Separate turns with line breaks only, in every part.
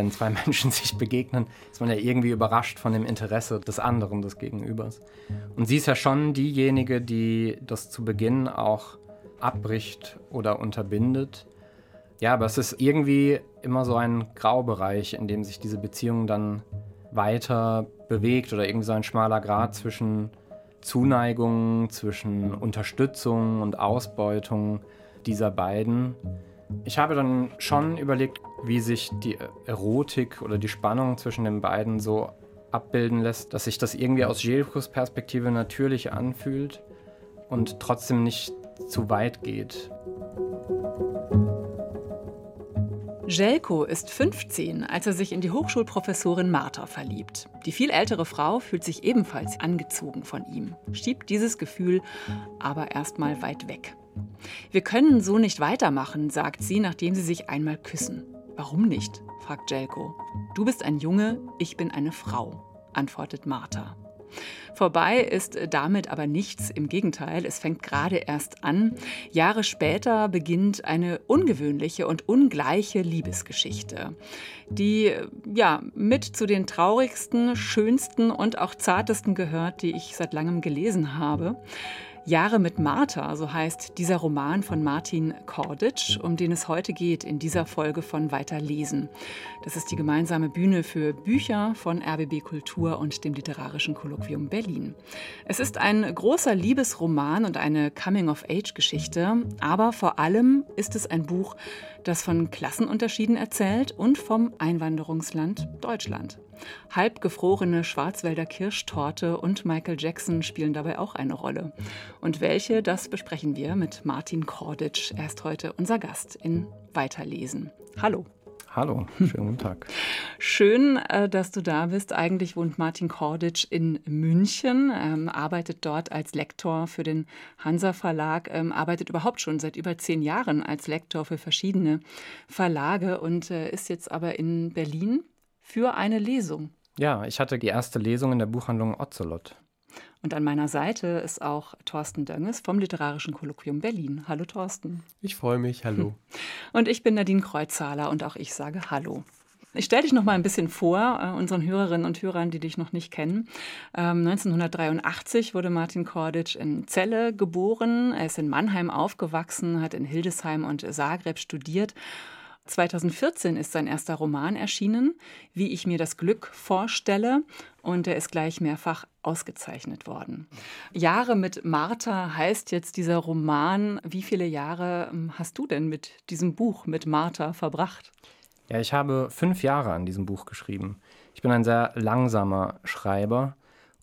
wenn zwei Menschen sich begegnen, ist man ja irgendwie überrascht von dem Interesse des anderen, des Gegenübers. Und sie ist ja schon diejenige, die das zu Beginn auch abbricht oder unterbindet. Ja, aber es ist irgendwie immer so ein Graubereich, in dem sich diese Beziehung dann weiter bewegt oder irgendwie so ein schmaler Grad zwischen Zuneigung, zwischen Unterstützung und Ausbeutung dieser beiden. Ich habe dann schon überlegt, wie sich die Erotik oder die Spannung zwischen den beiden so abbilden lässt, dass sich das irgendwie aus Jelkos Perspektive natürlich anfühlt und trotzdem nicht zu weit geht.
Jelko ist 15, als er sich in die Hochschulprofessorin Martha verliebt. Die viel ältere Frau fühlt sich ebenfalls angezogen von ihm, schiebt dieses Gefühl aber erstmal weit weg. Wir können so nicht weitermachen, sagt sie, nachdem sie sich einmal küssen. Warum nicht? fragt Jelko. Du bist ein Junge, ich bin eine Frau, antwortet Martha. Vorbei ist damit aber nichts. Im Gegenteil, es fängt gerade erst an. Jahre später beginnt eine ungewöhnliche und ungleiche Liebesgeschichte, die ja mit zu den traurigsten, schönsten und auch zartesten gehört, die ich seit langem gelesen habe. Jahre mit Martha, so heißt dieser Roman von Martin Korditsch, um den es heute geht in dieser Folge von Weiterlesen. Das ist die gemeinsame Bühne für Bücher von RBB Kultur und dem Literarischen Kolloquium Berlin. Es ist ein großer Liebesroman und eine Coming-of-Age-Geschichte, aber vor allem ist es ein Buch, das von Klassenunterschieden erzählt und vom Einwanderungsland Deutschland. Halbgefrorene Schwarzwälder Kirschtorte und Michael Jackson spielen dabei auch eine Rolle. Und welche, das besprechen wir mit Martin Korditsch. Er ist heute unser Gast in Weiterlesen. Hallo.
Hallo, schönen guten Tag.
Schön, äh, dass du da bist. Eigentlich wohnt Martin Korditsch in München, ähm, arbeitet dort als Lektor für den Hansa Verlag, ähm, arbeitet überhaupt schon seit über zehn Jahren als Lektor für verschiedene Verlage und äh, ist jetzt aber in Berlin für eine Lesung.
Ja, ich hatte die erste Lesung in der Buchhandlung Ocelot.
Und an meiner Seite ist auch Thorsten Dönges vom Literarischen Kolloquium Berlin. Hallo Thorsten.
Ich freue mich, hallo.
Und ich bin Nadine Kreuzzahler und auch ich sage Hallo. Ich stelle dich noch mal ein bisschen vor, äh, unseren Hörerinnen und Hörern, die dich noch nicht kennen. Ähm, 1983 wurde Martin Korditsch in Celle geboren. Er ist in Mannheim aufgewachsen, hat in Hildesheim und Zagreb studiert 2014 ist sein erster Roman erschienen, Wie ich mir das Glück vorstelle, und er ist gleich mehrfach ausgezeichnet worden. Jahre mit Martha heißt jetzt dieser Roman. Wie viele Jahre ähm, hast du denn mit diesem Buch mit Martha verbracht?
Ja, ich habe fünf Jahre an diesem Buch geschrieben. Ich bin ein sehr langsamer Schreiber.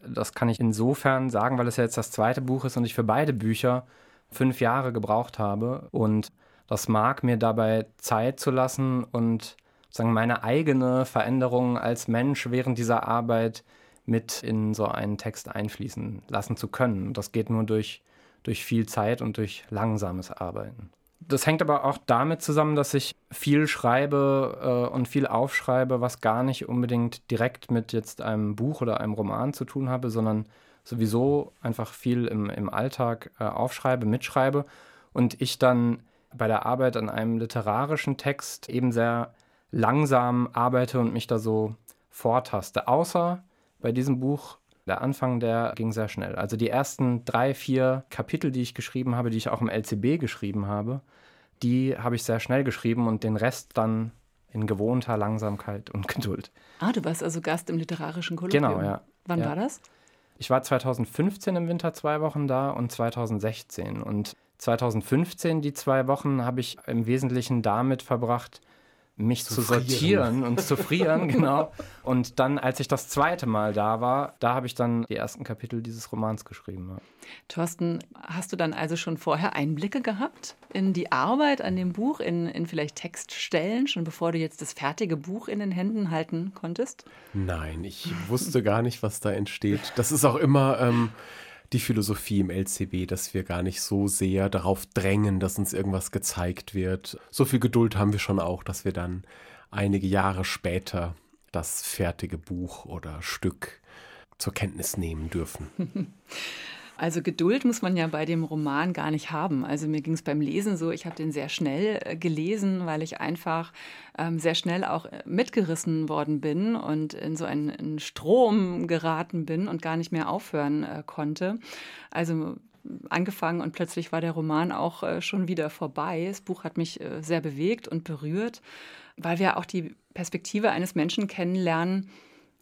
Das kann ich insofern sagen, weil es ja jetzt das zweite Buch ist und ich für beide Bücher fünf Jahre gebraucht habe. Und das mag mir dabei Zeit zu lassen und sagen meine eigene Veränderung als Mensch während dieser Arbeit mit in so einen Text einfließen lassen zu können. Das geht nur durch, durch viel Zeit und durch langsames Arbeiten. Das hängt aber auch damit zusammen, dass ich viel schreibe äh, und viel aufschreibe, was gar nicht unbedingt direkt mit jetzt einem Buch oder einem Roman zu tun habe, sondern sowieso einfach viel im, im Alltag äh, aufschreibe, mitschreibe und ich dann bei der Arbeit an einem literarischen Text eben sehr langsam arbeite und mich da so vortaste. Außer bei diesem Buch, der Anfang, der ging sehr schnell. Also die ersten drei, vier Kapitel, die ich geschrieben habe, die ich auch im LCB geschrieben habe, die habe ich sehr schnell geschrieben und den Rest dann in gewohnter Langsamkeit und Geduld.
Ah, du warst also Gast im literarischen Kolloquium.
Genau, ja.
Wann
ja.
war das?
Ich war 2015 im Winter zwei Wochen da und 2016. Und 2015, die zwei Wochen, habe ich im Wesentlichen damit verbracht, mich zu, zu sortieren und zu frieren, genau. Und dann, als ich das zweite Mal da war, da habe ich dann die ersten Kapitel dieses Romans geschrieben. Ja.
Thorsten, hast du dann also schon vorher Einblicke gehabt in die Arbeit an dem Buch, in, in vielleicht Textstellen, schon bevor du jetzt das fertige Buch in den Händen halten konntest?
Nein, ich wusste gar nicht, was da entsteht. Das ist auch immer. Ähm, die Philosophie im LCB, dass wir gar nicht so sehr darauf drängen, dass uns irgendwas gezeigt wird. So viel Geduld haben wir schon auch, dass wir dann einige Jahre später das fertige Buch oder Stück zur Kenntnis nehmen dürfen.
Also Geduld muss man ja bei dem Roman gar nicht haben. Also mir ging es beim Lesen so, ich habe den sehr schnell äh, gelesen, weil ich einfach ähm, sehr schnell auch äh, mitgerissen worden bin und in so einen, einen Strom geraten bin und gar nicht mehr aufhören äh, konnte. Also angefangen und plötzlich war der Roman auch äh, schon wieder vorbei. Das Buch hat mich äh, sehr bewegt und berührt, weil wir auch die Perspektive eines Menschen kennenlernen,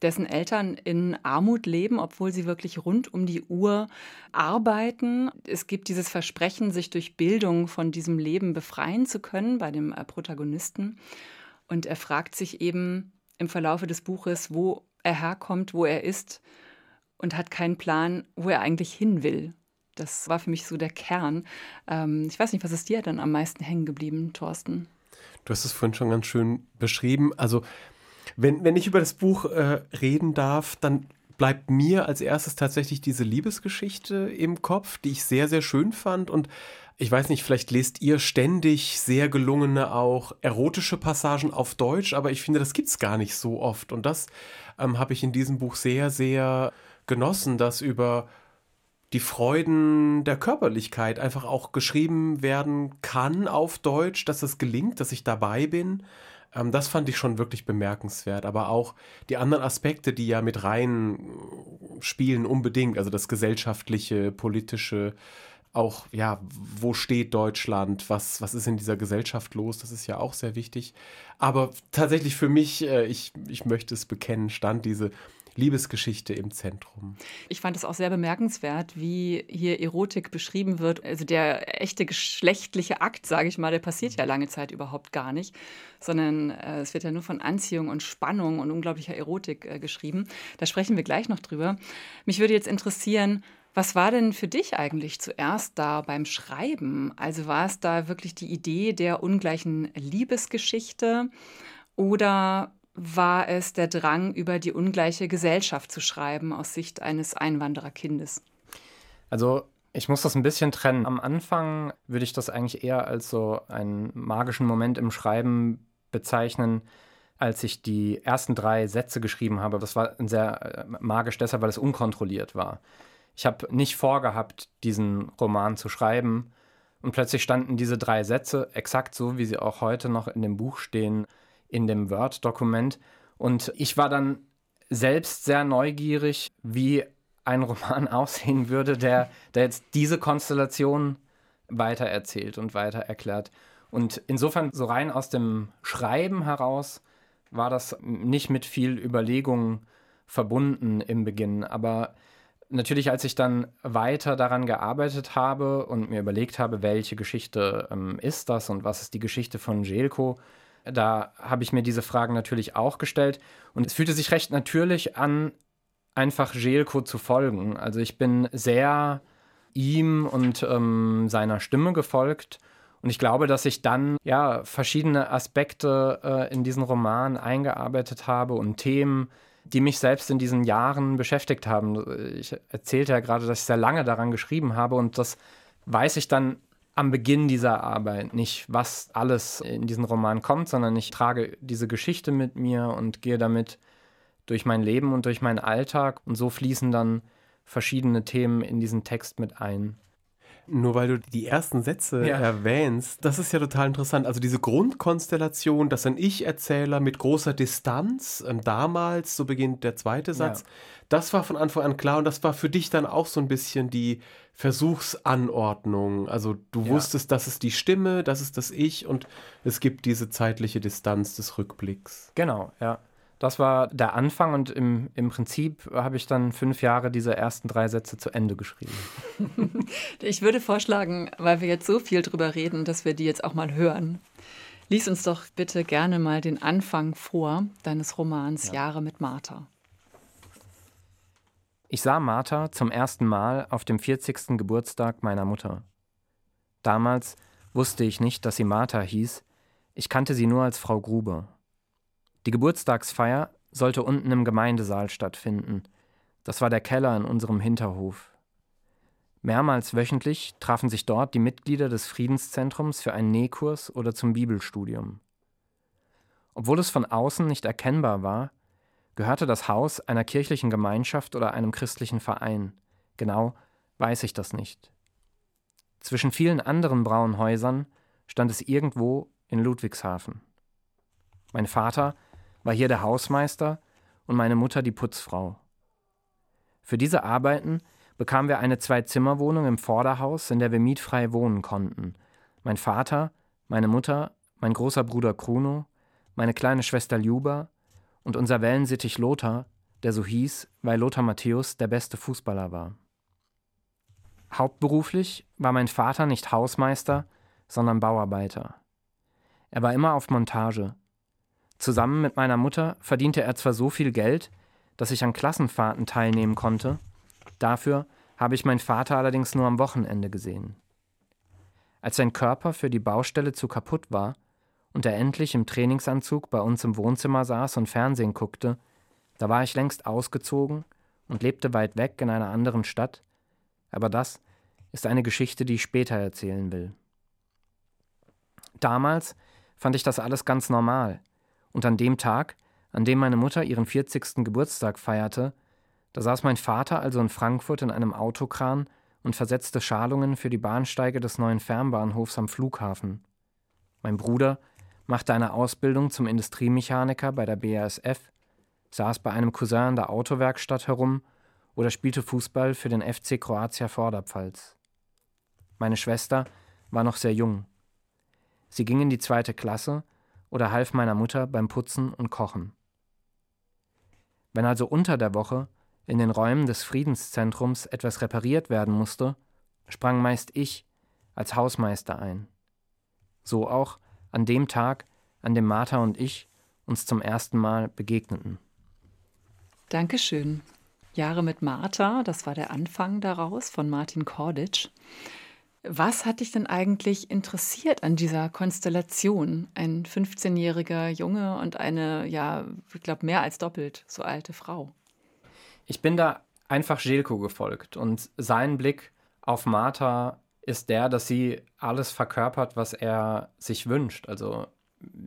dessen Eltern in Armut leben, obwohl sie wirklich rund um die Uhr arbeiten. Es gibt dieses Versprechen, sich durch Bildung von diesem Leben befreien zu können bei dem äh, Protagonisten. Und er fragt sich eben im Verlaufe des Buches, wo er herkommt, wo er ist und hat keinen Plan, wo er eigentlich hin will. Das war für mich so der Kern. Ähm, ich weiß nicht, was ist dir dann am meisten hängen geblieben, Thorsten?
Du hast es vorhin schon ganz schön beschrieben. Also wenn, wenn ich über das Buch äh, reden darf, dann bleibt mir als erstes tatsächlich diese Liebesgeschichte im Kopf, die ich sehr, sehr schön fand. Und ich weiß nicht, vielleicht lest ihr ständig sehr gelungene auch erotische Passagen auf Deutsch, aber ich finde, das gibt es gar nicht so oft. Und das ähm, habe ich in diesem Buch sehr, sehr genossen, dass über die Freuden der Körperlichkeit einfach auch geschrieben werden kann auf Deutsch, dass es gelingt, dass ich dabei bin. Ähm, das fand ich schon wirklich bemerkenswert. Aber auch die anderen Aspekte, die ja mit rein spielen, unbedingt. Also das gesellschaftliche, politische, auch, ja, wo steht Deutschland? Was, was ist in dieser Gesellschaft los? Das ist ja auch sehr wichtig. Aber tatsächlich für mich, äh, ich, ich möchte es bekennen, stand diese Liebesgeschichte im Zentrum.
Ich fand es auch sehr bemerkenswert, wie hier Erotik beschrieben wird. Also der echte geschlechtliche Akt, sage ich mal, der passiert ja lange Zeit überhaupt gar nicht, sondern äh, es wird ja nur von Anziehung und Spannung und unglaublicher Erotik äh, geschrieben. Da sprechen wir gleich noch drüber. Mich würde jetzt interessieren, was war denn für dich eigentlich zuerst da beim Schreiben? Also war es da wirklich die Idee der ungleichen Liebesgeschichte oder war es der Drang, über die ungleiche Gesellschaft zu schreiben aus Sicht eines Einwandererkindes?
Also ich muss das ein bisschen trennen. Am Anfang würde ich das eigentlich eher als so einen magischen Moment im Schreiben bezeichnen, als ich die ersten drei Sätze geschrieben habe. Das war sehr äh, magisch deshalb, weil es unkontrolliert war. Ich habe nicht vorgehabt, diesen Roman zu schreiben. Und plötzlich standen diese drei Sätze exakt so, wie sie auch heute noch in dem Buch stehen, in dem Word-Dokument. Und ich war dann selbst sehr neugierig, wie ein Roman aussehen würde, der, der jetzt diese Konstellation weitererzählt und weiter erklärt. Und insofern, so rein aus dem Schreiben heraus, war das nicht mit viel Überlegung verbunden im Beginn. Aber natürlich, als ich dann weiter daran gearbeitet habe und mir überlegt habe, welche Geschichte ähm, ist das und was ist die Geschichte von Jelko, da habe ich mir diese Fragen natürlich auch gestellt. Und es fühlte sich recht natürlich an, einfach Jelko zu folgen. Also ich bin sehr ihm und ähm, seiner Stimme gefolgt. Und ich glaube, dass ich dann ja verschiedene Aspekte äh, in diesen Roman eingearbeitet habe und Themen, die mich selbst in diesen Jahren beschäftigt haben. Ich erzählte ja gerade, dass ich sehr lange daran geschrieben habe und das weiß ich dann am Beginn dieser Arbeit nicht, was alles in diesen Roman kommt, sondern ich trage diese Geschichte mit mir und gehe damit durch mein Leben und durch meinen Alltag und so fließen dann verschiedene Themen in diesen Text mit ein.
Nur weil du die ersten Sätze ja. erwähnst, das ist ja total interessant. Also diese Grundkonstellation, dass ein Ich-Erzähler mit großer Distanz, ähm, damals, so beginnt der zweite Satz, ja. das war von Anfang an klar und das war für dich dann auch so ein bisschen die Versuchsanordnung. Also du ja. wusstest, das ist die Stimme, das ist das Ich und es gibt diese zeitliche Distanz des Rückblicks.
Genau, ja. Das war der Anfang und im, im Prinzip habe ich dann fünf Jahre diese ersten drei Sätze zu Ende geschrieben.
ich würde vorschlagen, weil wir jetzt so viel drüber reden, dass wir die jetzt auch mal hören. Lies uns doch bitte gerne mal den Anfang vor deines Romans ja. Jahre mit Martha.
Ich sah Martha zum ersten Mal auf dem 40. Geburtstag meiner Mutter. Damals wusste ich nicht, dass sie Martha hieß, ich kannte sie nur als Frau Gruber. Die Geburtstagsfeier sollte unten im Gemeindesaal stattfinden. Das war der Keller in unserem Hinterhof. Mehrmals wöchentlich trafen sich dort die Mitglieder des Friedenszentrums für einen Nähkurs oder zum Bibelstudium. Obwohl es von außen nicht erkennbar war, gehörte das Haus einer kirchlichen Gemeinschaft oder einem christlichen Verein, genau weiß ich das nicht. Zwischen vielen anderen braunen Häusern stand es irgendwo in Ludwigshafen. Mein Vater war hier der Hausmeister und meine Mutter die Putzfrau. Für diese Arbeiten bekamen wir eine Zwei-Zimmer-Wohnung im Vorderhaus, in der wir mietfrei wohnen konnten. Mein Vater, meine Mutter, mein großer Bruder Kruno, meine kleine Schwester Ljuba und unser Wellensittich Lothar, der so hieß, weil Lothar Matthäus der beste Fußballer war. Hauptberuflich war mein Vater nicht Hausmeister, sondern Bauarbeiter. Er war immer auf Montage. Zusammen mit meiner Mutter verdiente er zwar so viel Geld, dass ich an Klassenfahrten teilnehmen konnte, dafür habe ich meinen Vater allerdings nur am Wochenende gesehen. Als sein Körper für die Baustelle zu kaputt war und er endlich im Trainingsanzug bei uns im Wohnzimmer saß und Fernsehen guckte, da war ich längst ausgezogen und lebte weit weg in einer anderen Stadt, aber das ist eine Geschichte, die ich später erzählen will. Damals fand ich das alles ganz normal, und an dem Tag, an dem meine Mutter ihren 40. Geburtstag feierte, da saß mein Vater also in Frankfurt in einem Autokran und versetzte Schalungen für die Bahnsteige des neuen Fernbahnhofs am Flughafen. Mein Bruder machte eine Ausbildung zum Industriemechaniker bei der BASF, saß bei einem Cousin in der Autowerkstatt herum oder spielte Fußball für den FC Kroatia Vorderpfalz. Meine Schwester war noch sehr jung. Sie ging in die zweite Klasse oder half meiner Mutter beim Putzen und Kochen. Wenn also unter der Woche in den Räumen des Friedenszentrums etwas repariert werden musste, sprang meist ich als Hausmeister ein. So auch an dem Tag, an dem Martha und ich uns zum ersten Mal begegneten.
Dankeschön. Jahre mit Martha, das war der Anfang daraus von Martin Korditsch. Was hat dich denn eigentlich interessiert an dieser Konstellation? Ein 15-jähriger Junge und eine, ja, ich glaube, mehr als doppelt so alte Frau.
Ich bin da einfach Jelko gefolgt und sein Blick auf Martha ist der, dass sie alles verkörpert, was er sich wünscht. Also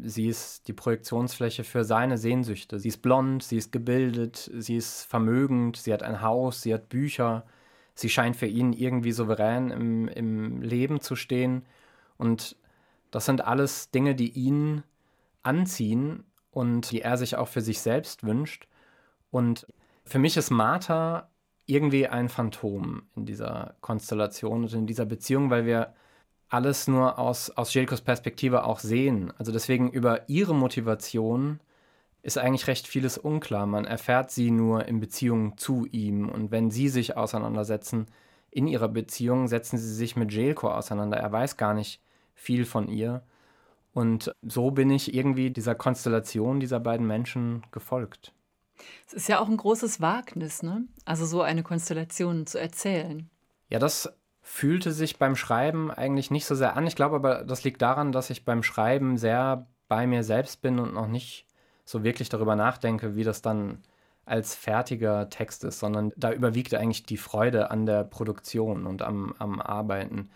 sie ist die Projektionsfläche für seine Sehnsüchte. Sie ist blond, sie ist gebildet, sie ist vermögend, sie hat ein Haus, sie hat Bücher. Sie scheint für ihn irgendwie souverän im, im Leben zu stehen. Und das sind alles Dinge, die ihn anziehen und die er sich auch für sich selbst wünscht. Und für mich ist Martha irgendwie ein Phantom in dieser Konstellation und in dieser Beziehung, weil wir alles nur aus, aus Jelkos Perspektive auch sehen. Also deswegen über ihre Motivation ist eigentlich recht vieles unklar. Man erfährt sie nur in Beziehung zu ihm. Und wenn sie sich auseinandersetzen in ihrer Beziehung, setzen sie sich mit Jelko auseinander. Er weiß gar nicht viel von ihr. Und so bin ich irgendwie dieser Konstellation dieser beiden Menschen gefolgt.
Es ist ja auch ein großes Wagnis, ne? Also so eine Konstellation zu erzählen.
Ja, das fühlte sich beim Schreiben eigentlich nicht so sehr an. Ich glaube aber, das liegt daran, dass ich beim Schreiben sehr bei mir selbst bin und noch nicht so wirklich darüber nachdenke, wie das dann als fertiger Text ist, sondern da überwiegt eigentlich die Freude an der Produktion und am, am Arbeiten.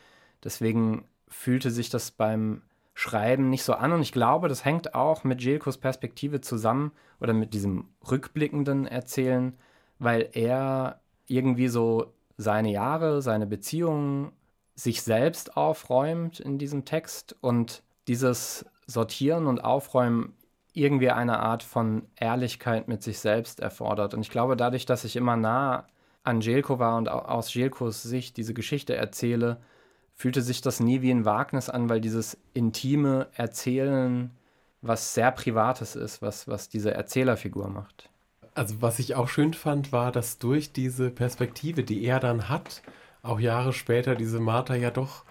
Deswegen fühlte sich das beim Schreiben nicht so an. Und ich glaube, das hängt auch mit Jelkos Perspektive zusammen oder mit diesem rückblickenden Erzählen, weil er irgendwie so seine Jahre, seine Beziehungen sich selbst aufräumt in diesem Text und dieses Sortieren und Aufräumen irgendwie eine Art von Ehrlichkeit mit sich selbst erfordert. Und ich glaube, dadurch, dass ich immer nah an Jelko war und aus Jelkos Sicht diese Geschichte erzähle, fühlte sich das nie wie ein Wagnis an, weil dieses intime Erzählen was sehr Privates ist, was, was diese Erzählerfigur macht.
Also was ich auch schön fand, war, dass durch diese Perspektive, die er dann hat, auch Jahre später diese Martha ja doch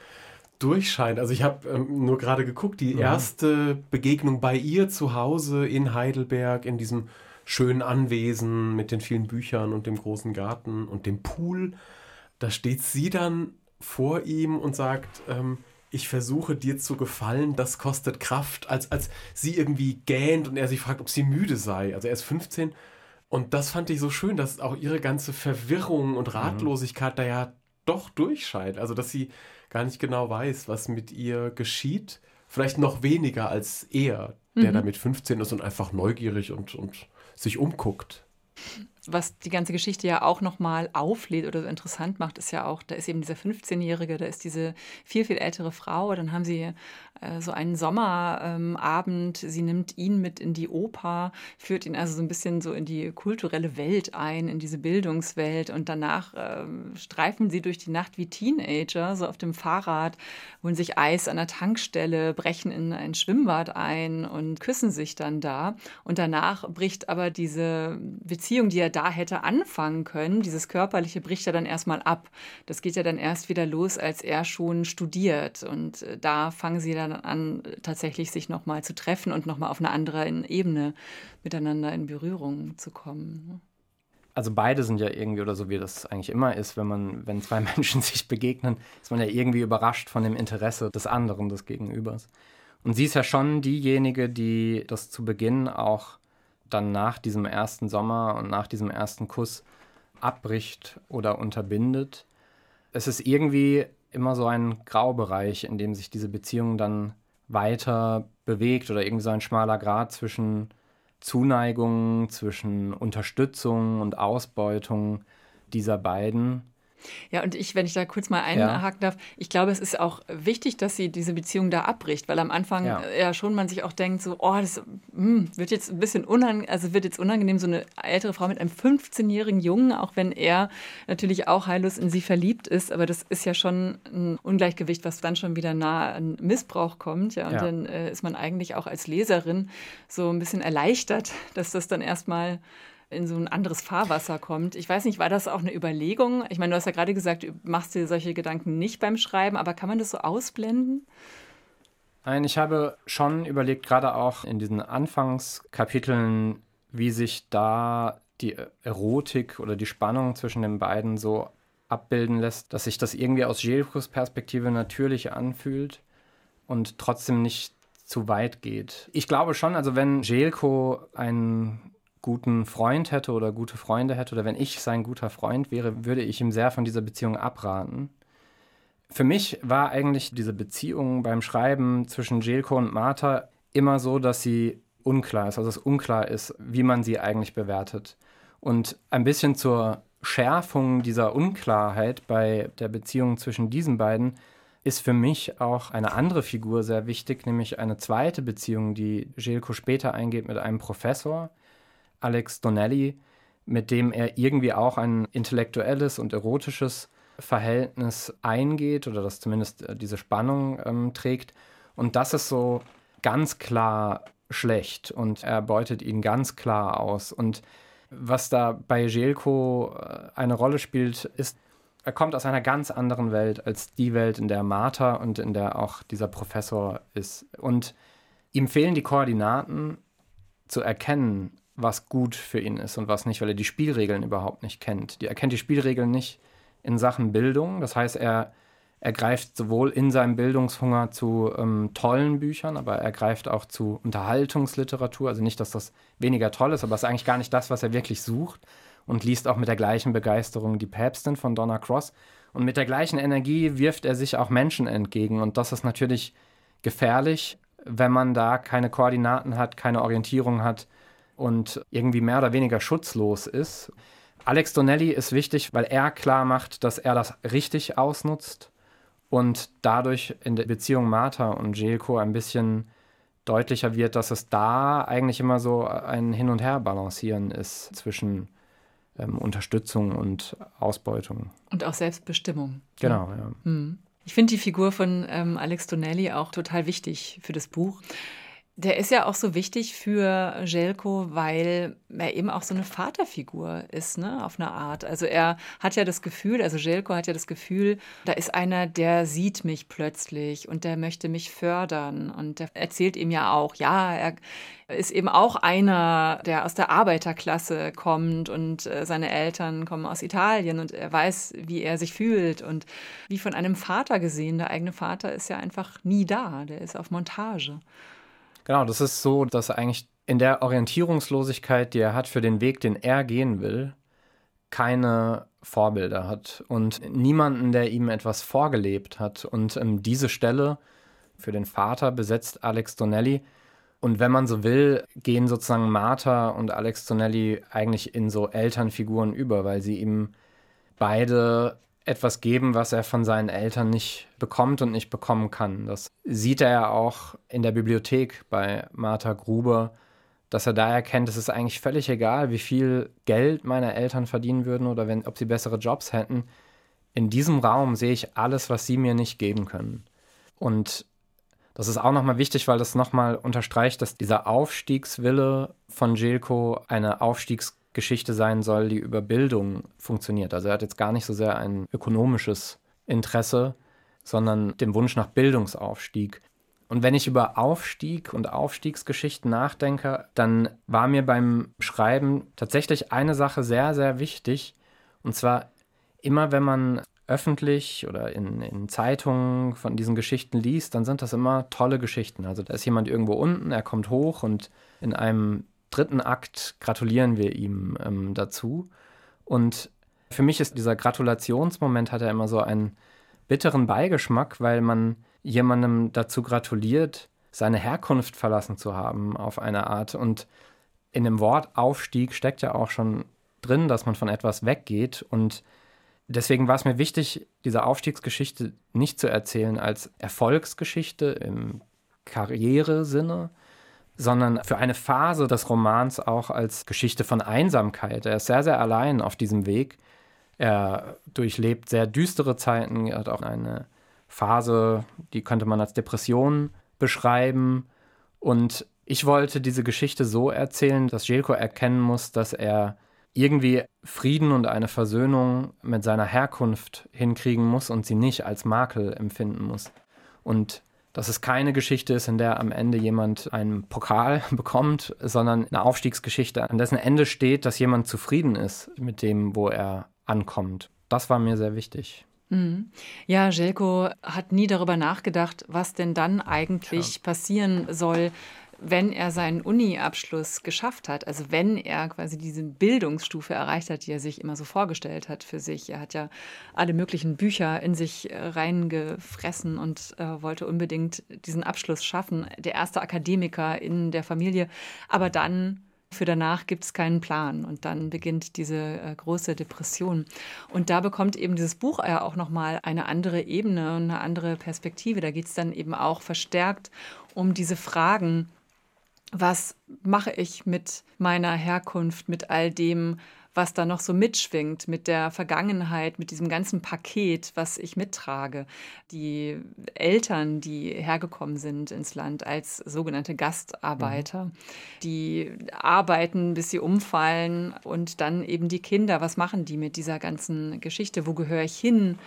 durchscheint. Also ich habe ähm, nur gerade geguckt, die mhm. erste Begegnung bei ihr zu Hause in Heidelberg, in diesem schönen Anwesen mit den vielen Büchern und dem großen Garten und dem Pool. Da steht sie dann vor ihm und sagt, ähm, ich versuche dir zu gefallen, das kostet Kraft, als, als sie irgendwie gähnt und er sich fragt, ob sie müde sei. Also er ist 15 und das fand ich so schön, dass auch ihre ganze Verwirrung und mhm. Ratlosigkeit mhm. da ja doch durchscheint. Also dass sie gar nicht genau weiß, was mit ihr geschieht. Vielleicht noch weniger als er, der mhm. da mit 15 ist und einfach neugierig und, und sich umguckt.
Was die ganze Geschichte ja auch nochmal auflädt oder so interessant macht, ist ja auch, da ist eben dieser 15-Jährige, da ist diese viel, viel ältere Frau, dann haben sie äh, so einen Sommerabend, ähm, sie nimmt ihn mit in die Oper, führt ihn also so ein bisschen so in die kulturelle Welt ein, in diese Bildungswelt. Und danach äh, streifen sie durch die Nacht wie Teenager, so auf dem Fahrrad, holen sich Eis an der Tankstelle, brechen in ein Schwimmbad ein und küssen sich dann da. Und danach bricht aber diese Beziehung, die er da hätte anfangen können, dieses körperliche bricht er dann erstmal ab. Das geht ja dann erst wieder los, als er schon studiert. Und äh, da fangen sie dann an, tatsächlich sich nochmal zu treffen und nochmal auf einer anderen Ebene miteinander in Berührung zu kommen. Ne?
Also beide sind ja irgendwie, oder so wie das eigentlich immer ist, wenn man, wenn zwei Menschen sich begegnen, ist man ja irgendwie überrascht von dem Interesse des anderen, des Gegenübers. Und sie ist ja schon diejenige, die das zu Beginn auch dann nach diesem ersten Sommer und nach diesem ersten Kuss abbricht oder unterbindet. Es ist irgendwie immer so ein Graubereich, in dem sich diese Beziehung dann weiter bewegt oder irgendwie so ein schmaler Grad zwischen Zuneigung, zwischen Unterstützung und Ausbeutung dieser beiden.
Ja, und ich, wenn ich da kurz mal einhaken ja. darf, ich glaube, es ist auch wichtig, dass sie diese Beziehung da abbricht, weil am Anfang ja, ja schon man sich auch denkt, so, oh, das mh, hm, wird jetzt ein bisschen unangenehm, also wird jetzt unangenehm, so eine ältere Frau mit einem 15-jährigen Jungen, auch wenn er natürlich auch heillos in sie verliebt ist, aber das ist ja schon ein Ungleichgewicht, was dann schon wieder nah an Missbrauch kommt, ja, und ja. dann äh, ist man eigentlich auch als Leserin so ein bisschen erleichtert, dass das dann erstmal in so ein anderes Fahrwasser kommt. Ich weiß nicht, war das auch eine Überlegung? Ich meine, du hast ja gerade gesagt, du machst dir solche Gedanken nicht beim Schreiben, aber kann man das so ausblenden?
Nein, ich habe schon überlegt, gerade auch in diesen Anfangskapiteln, wie sich da die Erotik oder die Spannung zwischen den beiden so abbilden lässt, dass sich das irgendwie aus Jelkos Perspektive natürlich anfühlt und trotzdem nicht zu weit geht. Ich glaube schon, also wenn Jelko ein guten Freund hätte oder gute Freunde hätte oder wenn ich sein guter Freund wäre, würde ich ihm sehr von dieser Beziehung abraten. Für mich war eigentlich diese Beziehung beim Schreiben zwischen Jelko und Martha immer so, dass sie unklar ist, also es unklar ist, wie man sie eigentlich bewertet. Und ein bisschen zur Schärfung dieser Unklarheit bei der Beziehung zwischen diesen beiden ist für mich auch eine andere Figur sehr wichtig, nämlich eine zweite Beziehung, die Jelko später eingeht mit einem Professor, Alex Donnelly, mit dem er irgendwie auch ein intellektuelles und erotisches Verhältnis eingeht oder das zumindest äh, diese Spannung ähm, trägt. Und das ist so ganz klar schlecht und er beutet ihn ganz klar aus. Und was da bei Jelko äh, eine Rolle spielt, ist, er kommt aus einer ganz anderen Welt als die Welt, in der Martha und in der auch dieser Professor ist. Und ihm fehlen die Koordinaten zu erkennen, was gut für ihn ist und was nicht, weil er die Spielregeln überhaupt nicht kennt. er kennt die Spielregeln nicht in Sachen Bildung. Das heißt, er, er greift sowohl in seinem Bildungshunger zu ähm, tollen Büchern, aber er greift auch zu Unterhaltungsliteratur. Also nicht, dass das weniger toll ist, aber es ist eigentlich gar nicht das, was er wirklich sucht. Und liest auch mit der gleichen Begeisterung Die Päpstin von Donna Cross. Und mit der gleichen Energie wirft er sich auch Menschen entgegen. Und das ist natürlich gefährlich, wenn man da keine Koordinaten hat, keine Orientierung hat und irgendwie mehr oder weniger schutzlos ist. Alex Donnelly ist wichtig, weil er klar macht, dass er das richtig ausnutzt und dadurch in der Beziehung Martha und Jelko ein bisschen deutlicher wird, dass es da eigentlich immer so ein Hin- und Her-Balancieren ist zwischen ähm, Unterstützung und Ausbeutung.
Und auch Selbstbestimmung.
Genau, ja.
Hm. Ich finde die Figur von ähm, Alex Donnelly auch total wichtig für das Buch. Der ist ja auch so wichtig für Jelko, weil er eben auch so eine Vaterfigur ist, ne, auf eine Art. Also er hat ja das Gefühl, also Jelko hat ja das Gefühl, da ist einer, der sieht mich plötzlich und der möchte mich fördern. Und der erzählt ihm ja auch, ja, er ist eben auch einer, der aus der Arbeiterklasse kommt und äh, seine Eltern kommen aus Italien und er weiß, wie er sich fühlt und wie von einem Vater gesehen. Der eigene Vater ist ja einfach nie da, der ist auf Montage.
Genau, das ist so, dass er eigentlich in der Orientierungslosigkeit, die er hat für den Weg, den er gehen will, keine Vorbilder hat und niemanden, der ihm etwas vorgelebt hat. Und ähm, diese Stelle für den Vater besetzt Alex Donnelly. Und wenn man so will, gehen sozusagen Martha und Alex Zonelli eigentlich in so Elternfiguren über, weil sie ihm beide etwas geben, was er von seinen Eltern nicht bekommt und nicht bekommen kann. Das sieht er ja auch in der Bibliothek bei Martha Gruber, dass er da erkennt, es ist eigentlich völlig egal, wie viel Geld meine Eltern verdienen würden oder wenn, ob sie bessere Jobs hätten. In diesem Raum sehe ich alles, was sie mir nicht geben können. Und das ist auch nochmal wichtig, weil das nochmal unterstreicht, dass dieser Aufstiegswille von Jelko eine Aufstiegsgeschichte sein soll, die über Bildung funktioniert. Also er hat jetzt gar nicht so sehr ein ökonomisches Interesse, sondern den Wunsch nach Bildungsaufstieg. Und wenn ich über Aufstieg und Aufstiegsgeschichten nachdenke, dann war mir beim Schreiben tatsächlich eine Sache sehr, sehr wichtig. Und zwar immer, wenn man öffentlich oder in, in Zeitungen von diesen Geschichten liest, dann sind das immer tolle Geschichten. Also da ist jemand irgendwo unten, er kommt hoch und in einem dritten Akt gratulieren wir ihm ähm, dazu. Und für mich ist dieser Gratulationsmoment hat er immer so einen bitteren Beigeschmack, weil man jemandem dazu gratuliert, seine Herkunft verlassen zu haben auf eine Art. Und in dem Wort Aufstieg steckt ja auch schon drin, dass man von etwas weggeht und Deswegen war es mir wichtig, diese Aufstiegsgeschichte nicht zu erzählen als Erfolgsgeschichte im Karrieresinne, sondern für eine Phase des Romans auch als Geschichte von Einsamkeit. Er ist sehr, sehr allein auf diesem Weg. Er durchlebt sehr düstere Zeiten. Er hat auch eine Phase, die könnte man als Depression beschreiben. Und ich wollte diese Geschichte so erzählen, dass Jelko erkennen muss, dass er irgendwie Frieden und eine Versöhnung mit seiner Herkunft hinkriegen muss und sie nicht als Makel empfinden muss. Und dass es keine Geschichte ist, in der am Ende jemand einen Pokal bekommt, sondern eine Aufstiegsgeschichte, an dessen Ende steht, dass jemand zufrieden ist mit dem, wo er ankommt. Das war mir sehr wichtig.
Mhm. Ja, Jelko hat nie darüber nachgedacht, was denn dann eigentlich ja. passieren soll, wenn er seinen Uni-Abschluss geschafft hat, also wenn er quasi diese Bildungsstufe erreicht hat, die er sich immer so vorgestellt hat für sich. Er hat ja alle möglichen Bücher in sich äh, reingefressen und äh, wollte unbedingt diesen Abschluss schaffen. Der erste Akademiker in der Familie. Aber dann für danach gibt es keinen Plan und dann beginnt diese äh, große Depression. Und da bekommt eben dieses Buch ja auch nochmal eine andere Ebene und eine andere Perspektive. Da geht es dann eben auch verstärkt um diese Fragen, was mache ich mit meiner Herkunft, mit all dem, was da noch so mitschwingt, mit der Vergangenheit, mit diesem ganzen Paket, was ich mittrage. Die Eltern, die hergekommen sind ins Land als sogenannte Gastarbeiter, mhm. die arbeiten, bis sie umfallen und dann eben die Kinder, was machen die mit dieser ganzen Geschichte, wo gehöre ich hin?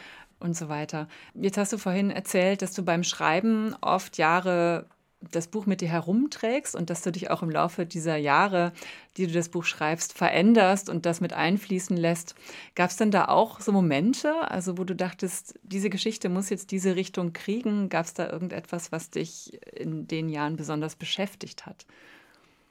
und so weiter. Jetzt hast du vorhin erzählt, dass du beim Schreiben oft Jahre das Buch mit dir herumträgst und dass du dich auch im Laufe dieser Jahre, die du das Buch schreibst, veränderst und das mit einfließen lässt. Gab es denn da auch so Momente, also wo du dachtest, diese Geschichte muss jetzt diese Richtung kriegen? Gab es da irgendetwas, was dich in den Jahren besonders beschäftigt hat?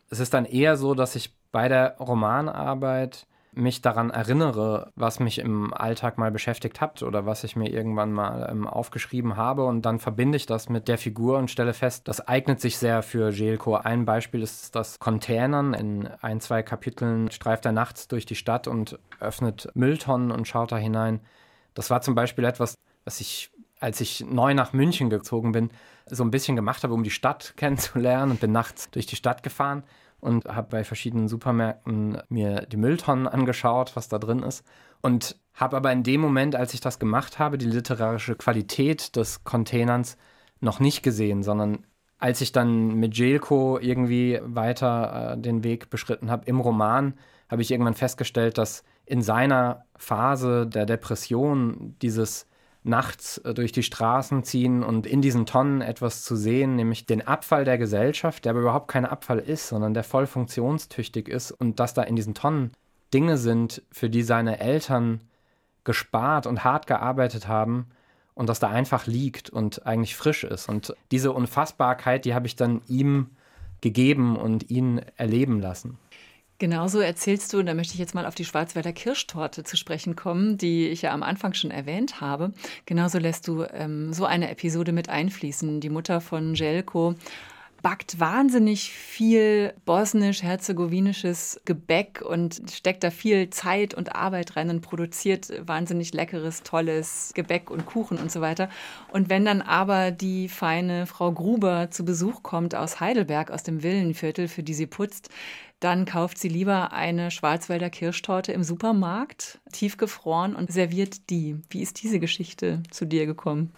Es ist dann eher so, dass ich bei der Romanarbeit mich daran erinnere, was mich im Alltag mal beschäftigt hat oder was ich mir irgendwann mal ähm, aufgeschrieben habe und dann verbinde ich das mit der Figur und stelle fest, das eignet sich sehr für Jelko. Ein Beispiel ist das Containern. In ein, zwei Kapiteln streift er nachts durch die Stadt und öffnet Mülltonnen und schaut da hinein. Das war zum Beispiel etwas, was ich als ich neu nach München gezogen bin, so ein bisschen gemacht habe, um die Stadt kennenzulernen und bin nachts durch die Stadt gefahren und habe bei verschiedenen Supermärkten mir die Mülltonnen angeschaut, was da drin ist. Und habe aber in dem Moment, als ich das gemacht habe, die literarische Qualität des Containerns noch nicht gesehen, sondern als ich dann mit Jelko irgendwie weiter äh, den Weg beschritten habe im Roman, habe ich irgendwann festgestellt, dass in seiner Phase der Depression dieses nachts äh, durch die Straßen ziehen und in diesen Tonnen etwas zu sehen, nämlich den Abfall der Gesellschaft, der aber überhaupt kein Abfall ist, sondern der voll funktionstüchtig ist und dass da in diesen Tonnen Dinge sind, für die seine Eltern gespart und hart gearbeitet haben und dass da einfach liegt und eigentlich frisch ist. Und diese Unfassbarkeit, die habe ich dann ihm gegeben und ihn erleben lassen.
Genauso erzählst du, und da möchte ich jetzt mal auf die Schwarzwälder Kirschtorte zu sprechen kommen, die ich ja am Anfang schon erwähnt habe. Genauso lässt du ähm, so eine Episode mit einfließen. Die Mutter von Jelko backt wahnsinnig viel bosnisch-herzegowinisches Gebäck und steckt da viel Zeit und Arbeit rein und produziert wahnsinnig leckeres, tolles Gebäck und Kuchen und so weiter. Und wenn dann aber die feine Frau Gruber zu Besuch kommt aus Heidelberg, aus dem Villenviertel, für die sie putzt, dann kauft sie lieber eine Schwarzwälder Kirschtorte im Supermarkt, tiefgefroren und serviert die. Wie ist diese Geschichte zu dir gekommen?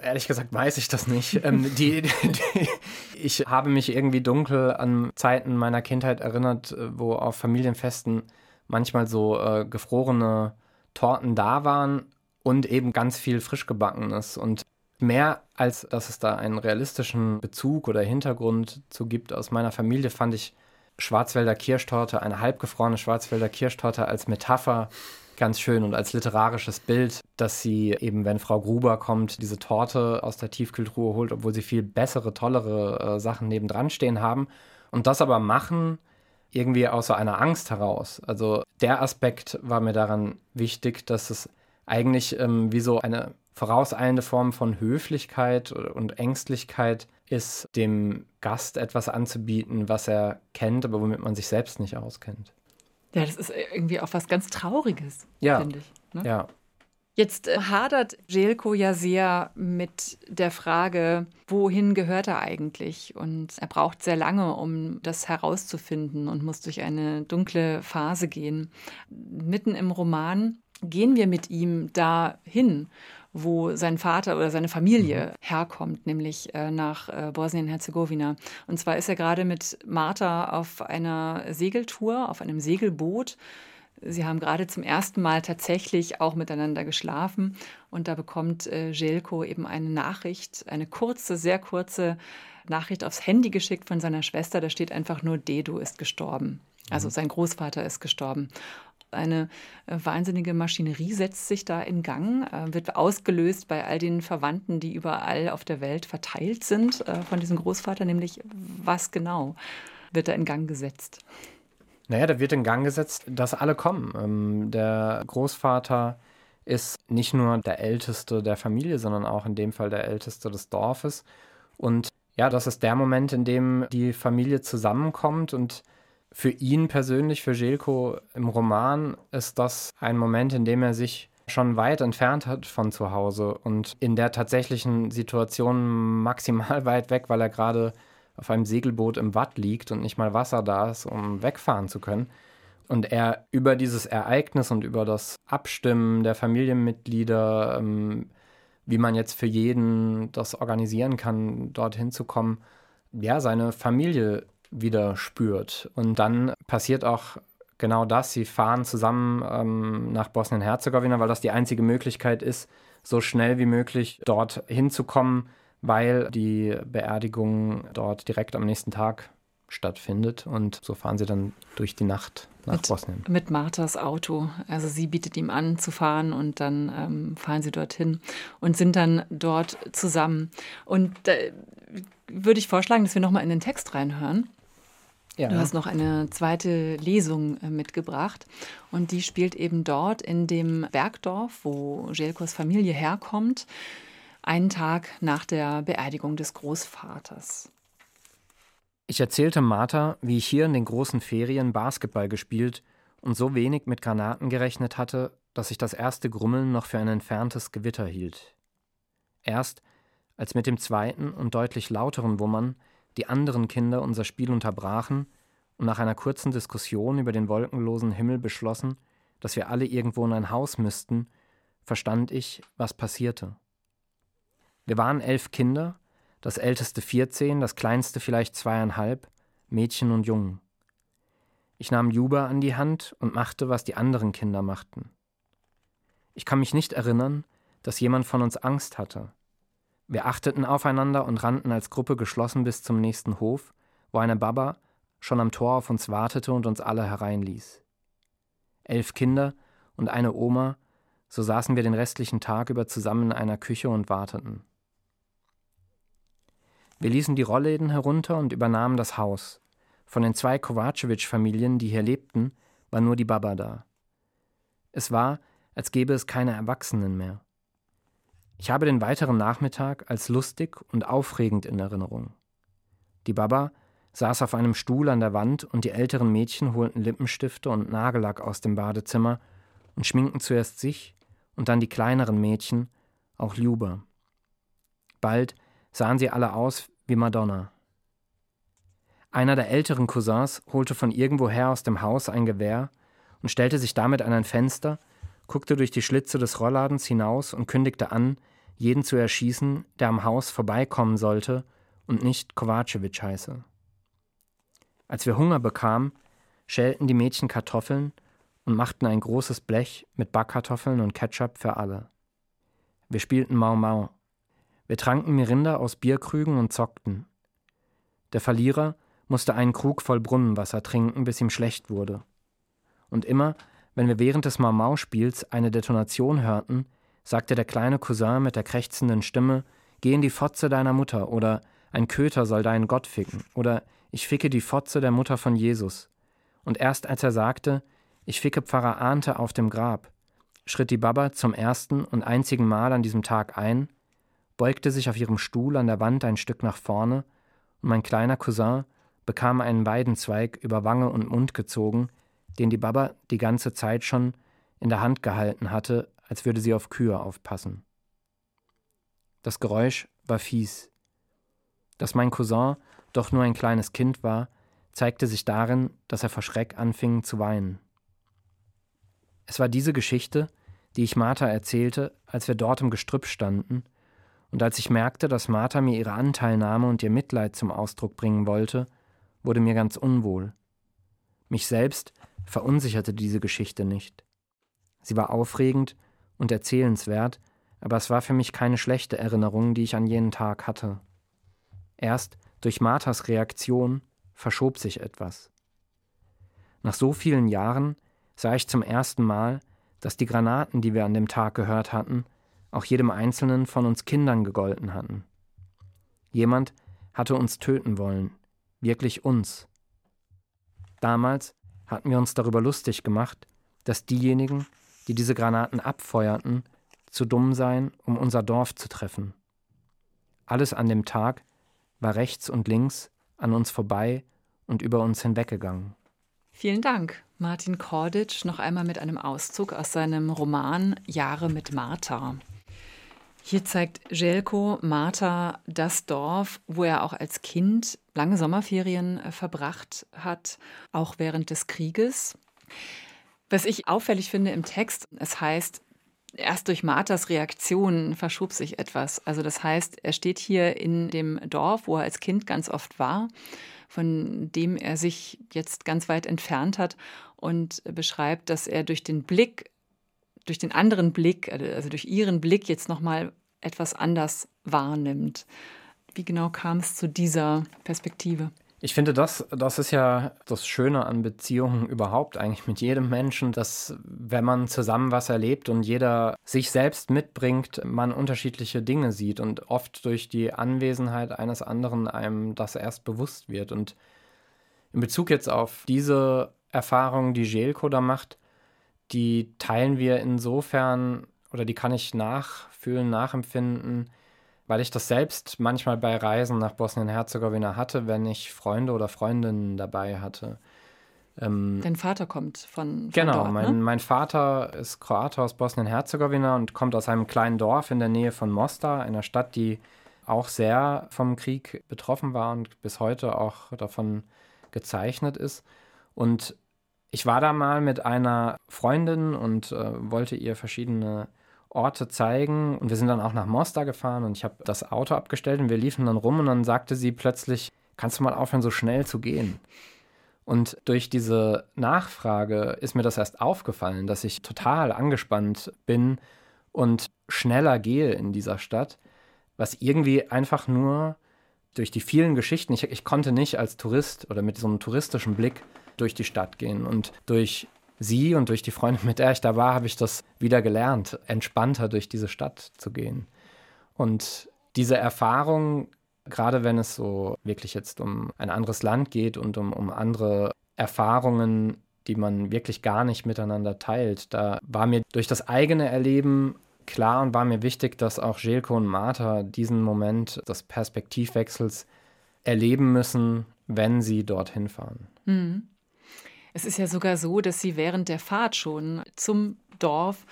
Ehrlich gesagt weiß ich das nicht. ähm, die, die, die, ich habe mich irgendwie dunkel an Zeiten meiner Kindheit erinnert, äh, wo auf Familienfesten manchmal so äh, gefrorene Torten da waren und eben ganz viel frisch gebackenes. Und mehr als dass es da einen realistischen Bezug oder Hintergrund zu gibt aus meiner Familie, fand ich Schwarzwälder Kirschtorte, eine halbgefrorene Schwarzwälder Kirschtorte als Metapher ganz schön und als literarisches Bild, dass sie eben, wenn Frau Gruber kommt, diese Torte aus der Tiefkühltruhe holt, obwohl sie viel bessere, tollere äh, Sachen nebendran stehen haben. Und das aber machen irgendwie aus so einer Angst heraus. Also der Aspekt war mir daran wichtig, dass es eigentlich ähm, wie so eine vorauseilende Form von Höflichkeit und Ängstlichkeit ist, dem Gast etwas anzubieten, was er kennt, aber womit man sich selbst nicht auskennt.
Ja, das ist irgendwie auch was ganz Trauriges,
ja.
finde ich.
Ne? Ja.
Jetzt äh, hadert Jelko ja sehr mit der Frage, wohin gehört er eigentlich? Und er braucht sehr lange, um das herauszufinden und muss durch eine dunkle Phase gehen. Mitten im Roman gehen wir mit ihm dahin wo sein Vater oder seine Familie mhm. herkommt, nämlich äh, nach äh, Bosnien-Herzegowina. Und zwar ist er gerade mit Martha auf einer Segeltour, auf einem Segelboot. Sie haben gerade zum ersten Mal tatsächlich auch miteinander geschlafen und da bekommt äh, Jelko eben eine Nachricht, eine kurze, sehr kurze Nachricht aufs Handy geschickt von seiner Schwester. Da steht einfach nur, Dedo ist gestorben. Also mhm. sein Großvater ist gestorben. Eine äh, wahnsinnige Maschinerie setzt sich da in Gang, äh, wird ausgelöst bei all den Verwandten, die überall auf der Welt verteilt sind äh, von diesem Großvater, nämlich was genau wird da in Gang gesetzt?
Naja, da wird in Gang gesetzt, dass alle kommen. Ähm, der Großvater ist nicht nur der Älteste der Familie, sondern auch in dem Fall der Älteste des Dorfes. Und ja, das ist der Moment, in dem die Familie zusammenkommt und für ihn persönlich, für Jelko im Roman, ist das ein Moment, in dem er sich schon weit entfernt hat von zu Hause und in der tatsächlichen Situation maximal weit weg, weil er gerade auf einem Segelboot im Watt liegt und nicht mal Wasser da ist, um wegfahren zu können. Und er über dieses Ereignis und über das Abstimmen der Familienmitglieder, ähm, wie man jetzt für jeden das organisieren kann, dorthin zu kommen, ja, seine Familie wieder spürt. Und dann passiert auch genau das. Sie fahren zusammen ähm, nach Bosnien-Herzegowina, weil das die einzige Möglichkeit ist, so schnell wie möglich dort hinzukommen, weil die Beerdigung dort direkt am nächsten Tag stattfindet. Und so fahren sie dann durch die Nacht nach
mit,
Bosnien.
Mit Marthas Auto. Also sie bietet ihm an zu fahren und dann ähm, fahren sie dorthin und sind dann dort zusammen. Und äh, würde ich vorschlagen, dass wir nochmal in den Text reinhören. Ja. Du hast noch eine zweite Lesung äh, mitgebracht und die spielt eben dort in dem Bergdorf, wo Jelkos Familie herkommt, einen Tag nach der Beerdigung des Großvaters.
Ich erzählte Martha, wie ich hier in den großen Ferien Basketball gespielt und so wenig mit Granaten gerechnet hatte, dass ich das erste Grummeln noch für ein entferntes Gewitter hielt. Erst, als mit dem zweiten und deutlich lauteren Wummern die anderen Kinder unser Spiel unterbrachen und nach einer kurzen Diskussion über den wolkenlosen Himmel beschlossen, dass wir alle irgendwo in ein Haus müssten, verstand ich, was passierte. Wir waren elf Kinder, das älteste vierzehn, das kleinste vielleicht zweieinhalb, Mädchen und Jungen. Ich nahm Juba an die Hand und machte, was die anderen Kinder machten. Ich kann mich nicht erinnern, dass jemand von uns Angst hatte, wir achteten aufeinander und rannten als Gruppe geschlossen bis zum nächsten Hof, wo eine Baba schon am Tor auf uns wartete und uns alle hereinließ. Elf Kinder und eine Oma, so saßen wir den restlichen Tag über zusammen in einer Küche und warteten. Wir ließen die Rollläden herunter und übernahmen das Haus. Von den zwei Kovacevic-Familien, die hier lebten, war nur die Baba da. Es war, als gäbe es keine Erwachsenen mehr. Ich habe den weiteren Nachmittag als lustig und aufregend in Erinnerung. Die Baba saß auf einem Stuhl an der Wand und die älteren Mädchen holten Lippenstifte und Nagellack aus dem Badezimmer und schminkten zuerst sich und dann die kleineren Mädchen, auch Ljuba. Bald sahen sie alle aus wie Madonna. Einer der älteren Cousins holte von irgendwoher aus dem Haus ein Gewehr und stellte sich damit an ein Fenster, guckte durch die Schlitze des Rollladens hinaus und kündigte an, jeden zu erschießen, der am Haus vorbeikommen sollte und nicht Kovacevic heiße. Als wir Hunger bekamen, schälten die Mädchen Kartoffeln und machten ein großes Blech mit Backkartoffeln und Ketchup für alle. Wir spielten Mau Mau. Wir tranken Mirinda aus Bierkrügen und zockten. Der Verlierer musste einen Krug voll Brunnenwasser trinken, bis ihm schlecht wurde. Und immer, wenn wir während des Mau Mau-Spiels eine Detonation hörten, sagte der kleine Cousin mit der krächzenden Stimme: Geh in die Fotze deiner Mutter oder ein Köter soll deinen Gott ficken oder ich ficke die Fotze der Mutter von Jesus. Und erst als er sagte, ich ficke Pfarrer Ahnte auf dem Grab, schritt die Baba zum ersten und einzigen Mal an diesem Tag ein, beugte sich auf ihrem Stuhl an der Wand ein Stück nach vorne, und mein kleiner Cousin bekam einen Weidenzweig über Wange und Mund gezogen, den die Baba die ganze Zeit schon in der Hand gehalten hatte, als würde sie auf Kühe aufpassen. Das Geräusch war fies. Dass mein Cousin doch nur ein kleines Kind war, zeigte sich darin, dass er vor Schreck anfing zu weinen. Es war diese Geschichte, die ich Martha erzählte, als wir dort im Gestrüpp standen, und als ich merkte, dass Martha mir ihre Anteilnahme und ihr Mitleid zum Ausdruck bringen wollte, wurde mir ganz unwohl. Mich selbst verunsicherte diese Geschichte nicht. Sie war aufregend und erzählenswert, aber es war für mich keine schlechte Erinnerung, die ich an jenen Tag hatte. Erst durch Marthas Reaktion verschob sich etwas. Nach so vielen Jahren sah ich zum ersten Mal, dass die Granaten, die wir an dem Tag gehört hatten, auch jedem einzelnen von uns Kindern gegolten hatten. Jemand hatte uns töten wollen, wirklich uns. Damals hatten wir uns darüber lustig gemacht, dass diejenigen, die diese Granaten abfeuerten, zu dumm seien, um unser Dorf zu treffen. Alles an dem Tag war rechts und links an uns vorbei und über uns hinweggegangen.
Vielen Dank, Martin Korditsch, noch einmal mit einem Auszug aus seinem Roman Jahre mit Martha. Hier zeigt Jelko Martha das Dorf, wo er auch als Kind lange Sommerferien äh, verbracht hat, auch während des Krieges. Was ich auffällig finde im Text, es heißt, erst durch Marthas Reaktion verschob sich etwas. Also das heißt, er steht hier in dem Dorf, wo er als Kind ganz oft war, von dem er sich jetzt ganz weit entfernt hat und beschreibt, dass er durch den Blick, durch den anderen Blick, also durch ihren Blick jetzt nochmal etwas anders wahrnimmt. Wie genau kam es zu dieser Perspektive?
Ich finde, das, das ist ja das Schöne an Beziehungen überhaupt, eigentlich mit jedem Menschen, dass wenn man zusammen was erlebt und jeder sich selbst mitbringt, man unterschiedliche Dinge sieht und oft durch die Anwesenheit eines anderen einem das erst bewusst wird. Und in Bezug jetzt auf diese Erfahrung, die Jelko da macht, die teilen wir insofern oder die kann ich nachfühlen, nachempfinden, weil ich das selbst manchmal bei Reisen nach Bosnien-Herzegowina hatte, wenn ich Freunde oder Freundinnen dabei hatte.
Ähm, Dein Vater kommt von, von
genau,
dort,
mein,
ne?
mein Vater ist Kroate aus Bosnien-Herzegowina und kommt aus einem kleinen Dorf in der Nähe von Mostar, einer Stadt, die auch sehr vom Krieg betroffen war und bis heute auch davon gezeichnet ist. Und ich war da mal mit einer Freundin und äh, wollte ihr verschiedene Orte zeigen. Und wir sind dann auch nach Mostar gefahren und ich habe das Auto abgestellt und wir liefen dann rum und dann sagte sie plötzlich, kannst du mal aufhören, so schnell zu gehen? Und durch diese Nachfrage ist mir das erst aufgefallen, dass ich total angespannt bin und schneller gehe in dieser Stadt, was irgendwie einfach nur durch die vielen Geschichten, ich, ich konnte nicht als Tourist oder mit so einem touristischen Blick durch die Stadt gehen und durch sie und durch die Freundin, mit der ich da war, habe ich das wieder gelernt, entspannter durch diese Stadt zu gehen. Und diese Erfahrung, gerade wenn es so wirklich jetzt um ein anderes Land geht und um, um andere Erfahrungen, die man wirklich gar nicht miteinander teilt, da war mir durch das eigene Erleben klar und war mir wichtig, dass auch Jelko und Martha diesen Moment des Perspektivwechsels erleben müssen, wenn sie dorthin fahren.
Mhm. Es ist ja sogar so, dass sie während der Fahrt schon zum Dorf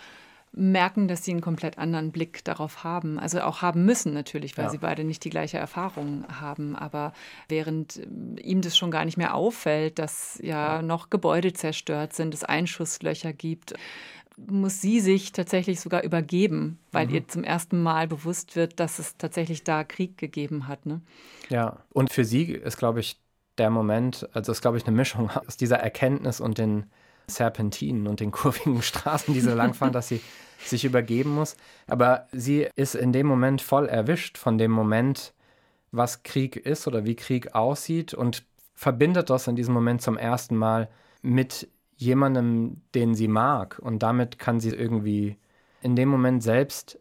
merken, dass sie einen komplett anderen Blick darauf haben. Also auch haben müssen natürlich, weil ja. sie beide nicht die gleiche Erfahrung haben. Aber während äh, ihm das schon gar nicht mehr auffällt, dass ja noch Gebäude zerstört sind, es Einschusslöcher gibt, muss sie sich tatsächlich sogar übergeben, weil mhm. ihr zum ersten Mal bewusst wird, dass es tatsächlich da Krieg gegeben hat. Ne?
Ja, und für sie ist, glaube ich, der Moment, also ist, glaube ich, eine Mischung aus dieser Erkenntnis und den Serpentinen und den kurvigen Straßen, die sie langfahren, dass sie sich übergeben muss. Aber sie ist in dem Moment voll erwischt von dem Moment, was Krieg ist oder wie Krieg aussieht und verbindet das in diesem Moment zum ersten Mal mit jemandem, den sie mag. Und damit kann sie irgendwie in dem Moment selbst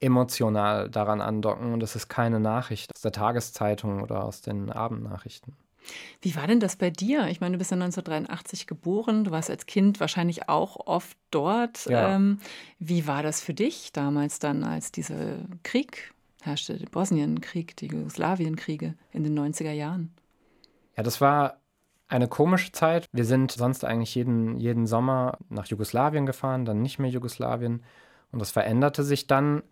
emotional daran andocken. Und das ist keine Nachricht aus der Tageszeitung oder aus den Abendnachrichten.
Wie war denn das bei dir? Ich meine, du bist ja 1983 geboren, du warst als Kind wahrscheinlich auch oft dort. Ja. Ähm, wie war das für dich damals dann, als dieser Krieg herrschte, der Bosnienkrieg, die Jugoslawienkriege in den 90er Jahren?
Ja, das war eine komische Zeit. Wir sind sonst eigentlich jeden, jeden Sommer nach Jugoslawien gefahren, dann nicht mehr Jugoslawien. Und das veränderte sich dann.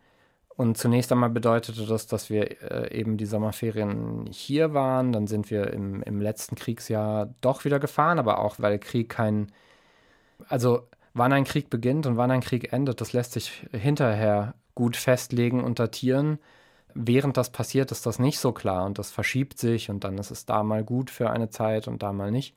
Und zunächst einmal bedeutete das, dass wir äh, eben die Sommerferien hier waren. Dann sind wir im, im letzten Kriegsjahr doch wieder gefahren, aber auch weil Krieg kein. Also, wann ein Krieg beginnt und wann ein Krieg endet, das lässt sich hinterher gut festlegen und datieren. Während das passiert, ist das nicht so klar und das verschiebt sich und dann ist es da mal gut für eine Zeit und da mal nicht.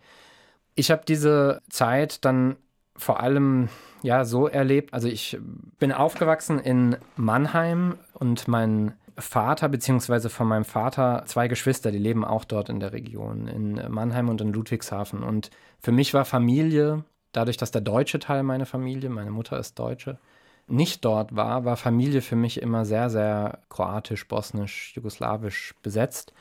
Ich habe diese Zeit dann vor allem ja so erlebt. Also ich bin aufgewachsen in Mannheim und mein Vater beziehungsweise von meinem Vater zwei Geschwister, die leben auch dort in der Region, in Mannheim und in Ludwigshafen. Und für mich war Familie, dadurch, dass der deutsche Teil meiner Familie, meine Mutter ist Deutsche, nicht dort war, war Familie für mich immer sehr, sehr kroatisch, bosnisch, jugoslawisch besetzt.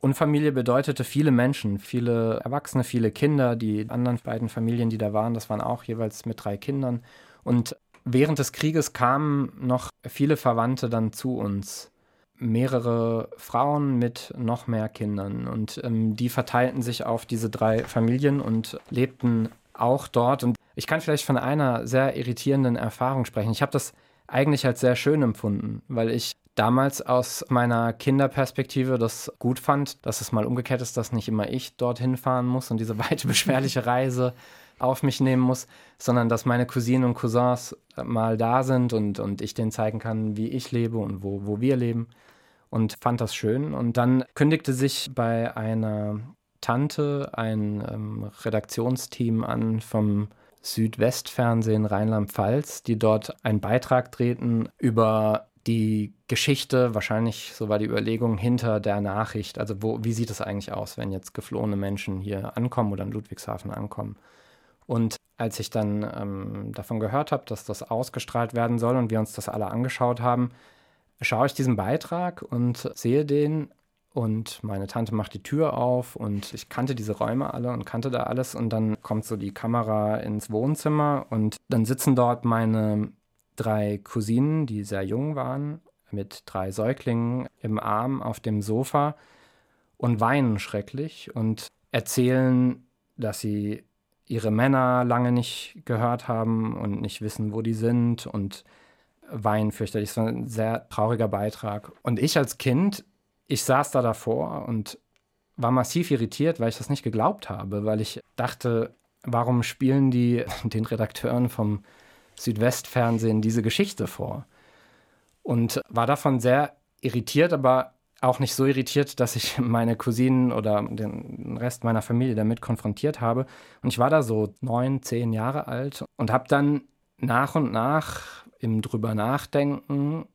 Und Familie bedeutete viele Menschen, viele Erwachsene, viele Kinder. Die anderen beiden Familien, die da waren, das waren auch jeweils mit drei Kindern. Und während des Krieges kamen noch viele Verwandte dann zu uns. Mehrere Frauen mit noch mehr Kindern. Und ähm, die verteilten sich auf diese drei Familien und lebten auch dort. Und ich kann vielleicht von einer sehr irritierenden Erfahrung sprechen. Ich habe das eigentlich als sehr schön empfunden, weil ich damals aus meiner Kinderperspektive das gut fand, dass es mal umgekehrt ist, dass nicht immer ich dorthin fahren muss und diese weite, beschwerliche Reise auf mich nehmen muss, sondern dass meine Cousinen und Cousins mal da sind und, und ich denen zeigen kann, wie ich lebe und wo, wo wir leben. Und fand das schön. Und dann kündigte sich bei einer Tante ein ähm, Redaktionsteam an vom Südwestfernsehen Rheinland-Pfalz, die dort einen Beitrag drehten über die Geschichte, wahrscheinlich, so war die Überlegung, hinter der Nachricht. Also wo, wie sieht es eigentlich aus, wenn jetzt geflohene Menschen hier ankommen oder in Ludwigshafen ankommen? Und als ich dann ähm, davon gehört habe, dass das ausgestrahlt werden soll und wir uns das alle angeschaut haben, schaue ich diesen Beitrag und sehe den und meine Tante macht die Tür auf und ich kannte diese Räume alle und kannte da alles und dann kommt so die Kamera ins Wohnzimmer und dann sitzen dort meine drei Cousinen, die sehr jung waren, mit drei Säuglingen im Arm auf dem Sofa und weinen schrecklich und erzählen, dass sie ihre Männer lange nicht gehört haben und nicht wissen, wo die sind und weinen fürchterlich. So ein sehr trauriger Beitrag. Und ich als Kind, ich saß da davor und war massiv irritiert, weil ich das nicht geglaubt habe, weil ich dachte, warum spielen die den Redakteuren vom Südwestfernsehen diese Geschichte vor. Und war davon sehr irritiert, aber auch nicht so irritiert, dass ich meine Cousinen oder den Rest meiner Familie damit konfrontiert habe. Und ich war da so neun, zehn Jahre alt und habe dann nach und nach im drüber nachdenken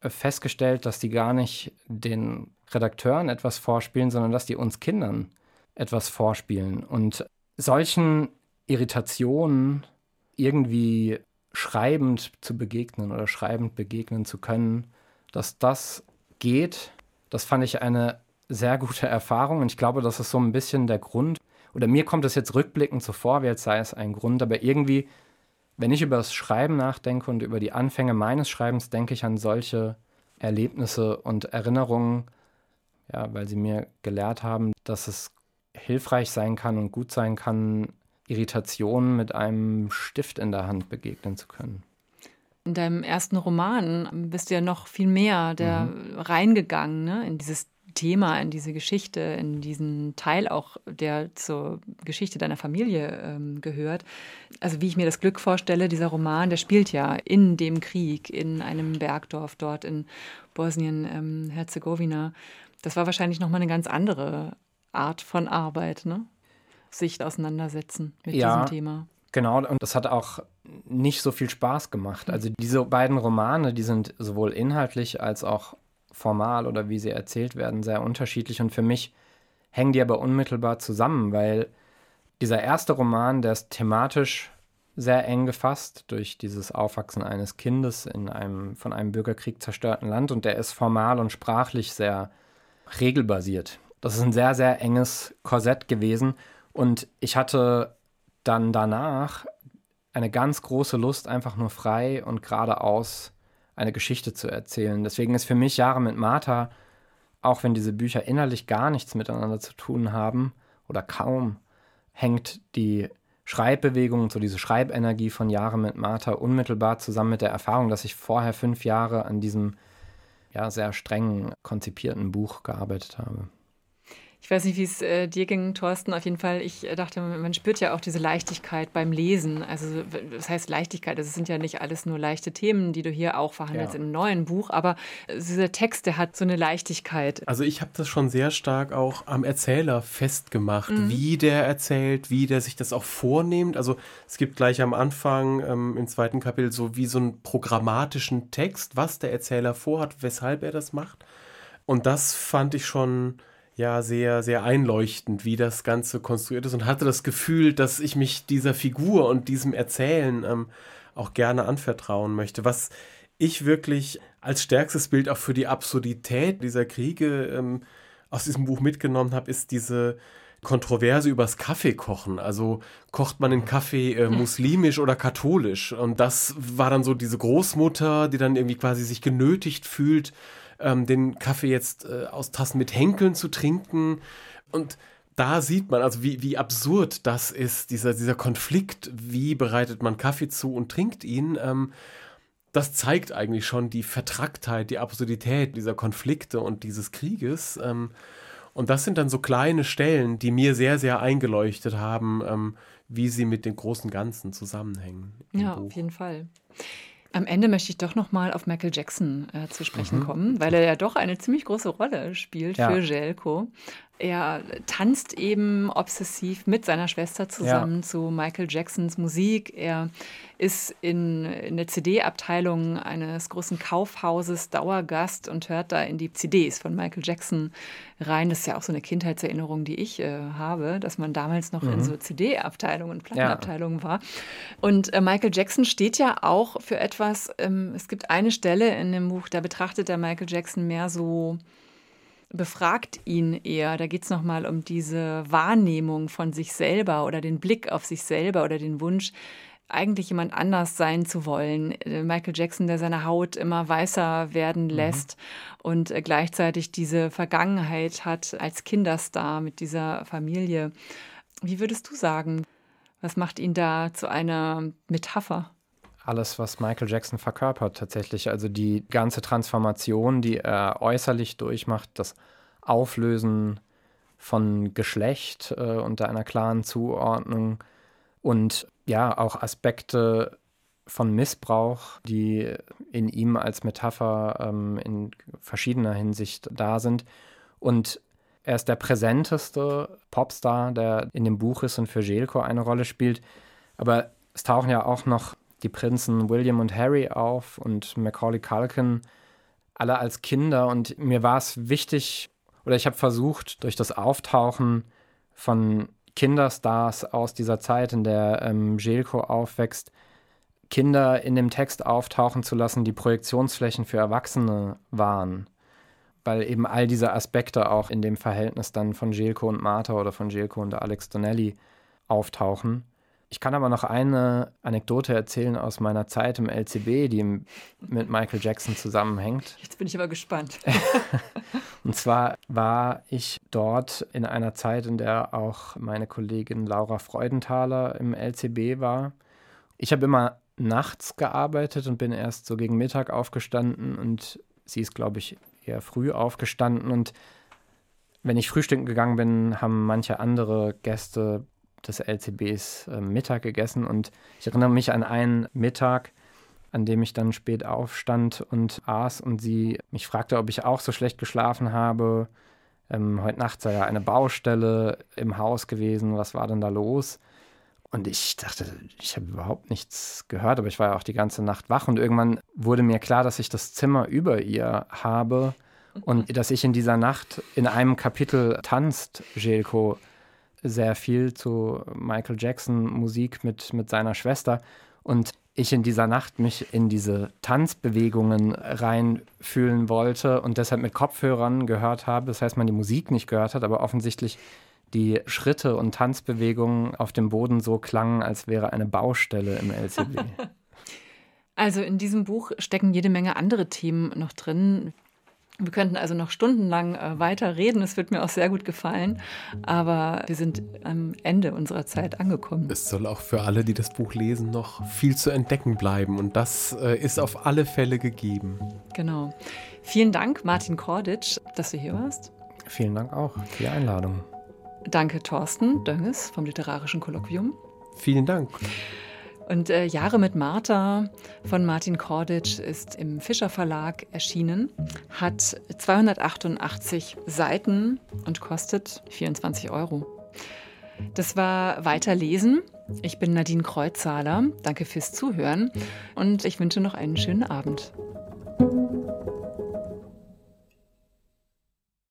festgestellt, dass die gar nicht den Redakteuren etwas vorspielen, sondern dass die uns Kindern etwas vorspielen. Und solchen Irritationen irgendwie schreibend zu begegnen oder schreibend begegnen zu können, dass das geht, das fand ich eine sehr gute Erfahrung und ich glaube, das ist so ein bisschen der Grund, oder mir kommt es jetzt rückblickend so vor, wie als sei es ein Grund, aber irgendwie, wenn ich über das Schreiben nachdenke und über die Anfänge meines Schreibens, denke ich an solche Erlebnisse und Erinnerungen, ja, weil sie mir gelehrt haben, dass es hilfreich sein kann und gut sein kann, Irritationen mit einem Stift in der Hand begegnen zu können.
In deinem ersten Roman bist du ja noch viel mehr der mhm. reingegangen, ne, in dieses Thema, in diese Geschichte, in diesen Teil auch, der zur Geschichte deiner Familie ähm, gehört. Also wie ich mir das Glück vorstelle, dieser Roman, der spielt ja in dem Krieg, in einem Bergdorf dort in Bosnien-Herzegowina. Ähm, das war wahrscheinlich nochmal eine ganz andere Art von Arbeit, ne? Sich auseinandersetzen mit ja, diesem Thema.
Genau, und das hat auch nicht so viel Spaß gemacht. Also diese beiden Romane, die sind sowohl inhaltlich als auch formal oder wie sie erzählt werden sehr unterschiedlich. Und für mich hängen die aber unmittelbar zusammen, weil dieser erste Roman, der ist thematisch sehr eng gefasst durch dieses Aufwachsen eines Kindes in einem von einem Bürgerkrieg zerstörten Land und der ist formal und sprachlich sehr regelbasiert. Das ist ein sehr, sehr enges Korsett gewesen und ich hatte dann danach eine ganz große Lust, einfach nur frei und geradeaus eine Geschichte zu erzählen. Deswegen ist für mich Jahre mit Martha, auch wenn diese Bücher innerlich gar nichts miteinander zu tun haben oder kaum, hängt die Schreibbewegung, so diese Schreibenergie von Jahre mit Martha unmittelbar zusammen mit der Erfahrung, dass ich vorher fünf Jahre an diesem ja, sehr streng konzipierten Buch gearbeitet habe.
Ich weiß nicht, wie es äh, dir ging, Thorsten. Auf jeden Fall, ich dachte, man spürt ja auch diese Leichtigkeit beim Lesen. Also, das heißt Leichtigkeit. Es sind ja nicht alles nur leichte Themen, die du hier auch verhandelst ja. im neuen Buch, aber dieser Text, der hat so eine Leichtigkeit.
Also, ich habe das schon sehr stark auch am Erzähler festgemacht, mhm. wie der erzählt, wie der sich das auch vornimmt. Also, es gibt gleich am Anfang ähm, im zweiten Kapitel so wie so einen programmatischen Text, was der Erzähler vorhat, weshalb er das macht. Und das fand ich schon ja sehr, sehr einleuchtend, wie das Ganze konstruiert ist und hatte das Gefühl, dass ich mich dieser Figur und diesem Erzählen ähm, auch gerne anvertrauen möchte. Was ich wirklich als stärkstes Bild auch für die Absurdität dieser Kriege ähm, aus diesem Buch mitgenommen habe, ist diese Kontroverse übers Kaffeekochen. Also kocht man den Kaffee äh, muslimisch oder katholisch? Und das war dann so diese Großmutter, die dann irgendwie quasi sich genötigt fühlt, ähm, den Kaffee jetzt äh, aus Tassen mit Henkeln zu trinken. Und da sieht man, also wie, wie absurd das ist, dieser, dieser Konflikt, wie bereitet man Kaffee zu und trinkt ihn. Ähm, das zeigt eigentlich schon die Vertracktheit, die Absurdität dieser Konflikte und dieses Krieges. Ähm, und das sind dann so kleine Stellen, die mir sehr, sehr eingeleuchtet haben, ähm, wie sie mit dem großen Ganzen zusammenhängen.
Ja, Buch. auf jeden Fall. Am Ende möchte ich doch noch mal auf Michael Jackson äh, zu sprechen mhm. kommen, weil er ja doch eine ziemlich große Rolle spielt ja. für Jelko. Er tanzt eben obsessiv mit seiner Schwester zusammen ja. zu Michael Jacksons Musik. Er ist in, in der CD-Abteilung eines großen Kaufhauses Dauergast und hört da in die CDs von Michael Jackson rein. Das ist ja auch so eine Kindheitserinnerung, die ich äh, habe, dass man damals noch mhm. in so CD-Abteilungen, Plattenabteilungen ja. war. Und äh, Michael Jackson steht ja auch für etwas, ähm, es gibt eine Stelle in dem Buch, da betrachtet er Michael Jackson mehr so befragt ihn eher. Da geht es nochmal um diese Wahrnehmung von sich selber oder den Blick auf sich selber oder den Wunsch, eigentlich jemand anders sein zu wollen. Äh, Michael Jackson, der seine Haut immer weißer werden mhm. lässt mhm. und äh, gleichzeitig diese Vergangenheit hat als Kinderstar mit dieser Familie. Wie würdest du sagen, was macht ihn da zu einer Metapher?
Alles, was Michael Jackson verkörpert, tatsächlich. Also die ganze Transformation, die er äußerlich durchmacht, das Auflösen von Geschlecht äh, unter einer klaren Zuordnung und ja, auch Aspekte von Missbrauch, die in ihm als Metapher ähm, in verschiedener Hinsicht da sind. Und er ist der präsenteste Popstar, der in dem Buch ist und für Jelko eine Rolle spielt. Aber es tauchen ja auch noch die Prinzen William und Harry auf und Macaulay Culkin, alle als Kinder. Und mir war es wichtig, oder ich habe versucht, durch das Auftauchen von Kinderstars aus dieser Zeit, in der ähm, Jelko aufwächst, Kinder in dem Text auftauchen zu lassen, die Projektionsflächen für Erwachsene waren. Weil eben all diese Aspekte auch in dem Verhältnis dann von Jelko und Martha oder von Jelko und Alex Donnelly auftauchen. Ich kann aber noch eine Anekdote erzählen aus meiner Zeit im LCB, die mit Michael Jackson zusammenhängt.
Jetzt bin ich aber gespannt.
Und zwar war ich dort in einer Zeit, in der auch meine Kollegin Laura Freudenthaler im LCB war. Ich habe immer nachts gearbeitet und bin erst so gegen Mittag aufgestanden und sie ist, glaube ich, eher früh aufgestanden und wenn ich frühstücken gegangen bin, haben manche andere Gäste des LCBs äh, Mittag gegessen. Und ich erinnere mich an einen Mittag, an dem ich dann spät aufstand und aß und sie mich fragte, ob ich auch so schlecht geschlafen habe. Ähm, heute Nacht sei ja eine Baustelle im Haus gewesen, was war denn da los? Und ich dachte, ich habe überhaupt nichts gehört, aber ich war ja auch die ganze Nacht wach. Und irgendwann wurde mir klar, dass ich das Zimmer über ihr habe und dass ich in dieser Nacht in einem Kapitel tanzt, Jelko, sehr viel zu Michael Jackson Musik mit, mit seiner Schwester und ich in dieser Nacht mich in diese Tanzbewegungen reinfühlen wollte und deshalb mit Kopfhörern gehört habe. Das heißt, man die Musik nicht gehört hat, aber offensichtlich die Schritte und Tanzbewegungen auf dem Boden so klangen, als wäre eine Baustelle im LCB.
Also in diesem Buch stecken jede Menge andere Themen noch drin. Wir könnten also noch stundenlang äh, weiter reden. Es wird mir auch sehr gut gefallen. Aber wir sind am Ende unserer Zeit angekommen.
Es soll auch für alle, die das Buch lesen, noch viel zu entdecken bleiben. Und das äh, ist auf alle Fälle gegeben.
Genau. Vielen Dank, Martin Korditsch, dass du hier warst.
Vielen Dank auch für die Einladung.
Danke, Thorsten Dönges vom Literarischen Kolloquium.
Vielen Dank.
Und äh, Jahre mit Martha von Martin Korditsch ist im Fischer Verlag erschienen, hat 288 Seiten und kostet 24 Euro. Das war Weiterlesen. Ich bin Nadine Kreuzzahler. Danke fürs Zuhören und ich wünsche noch einen schönen Abend.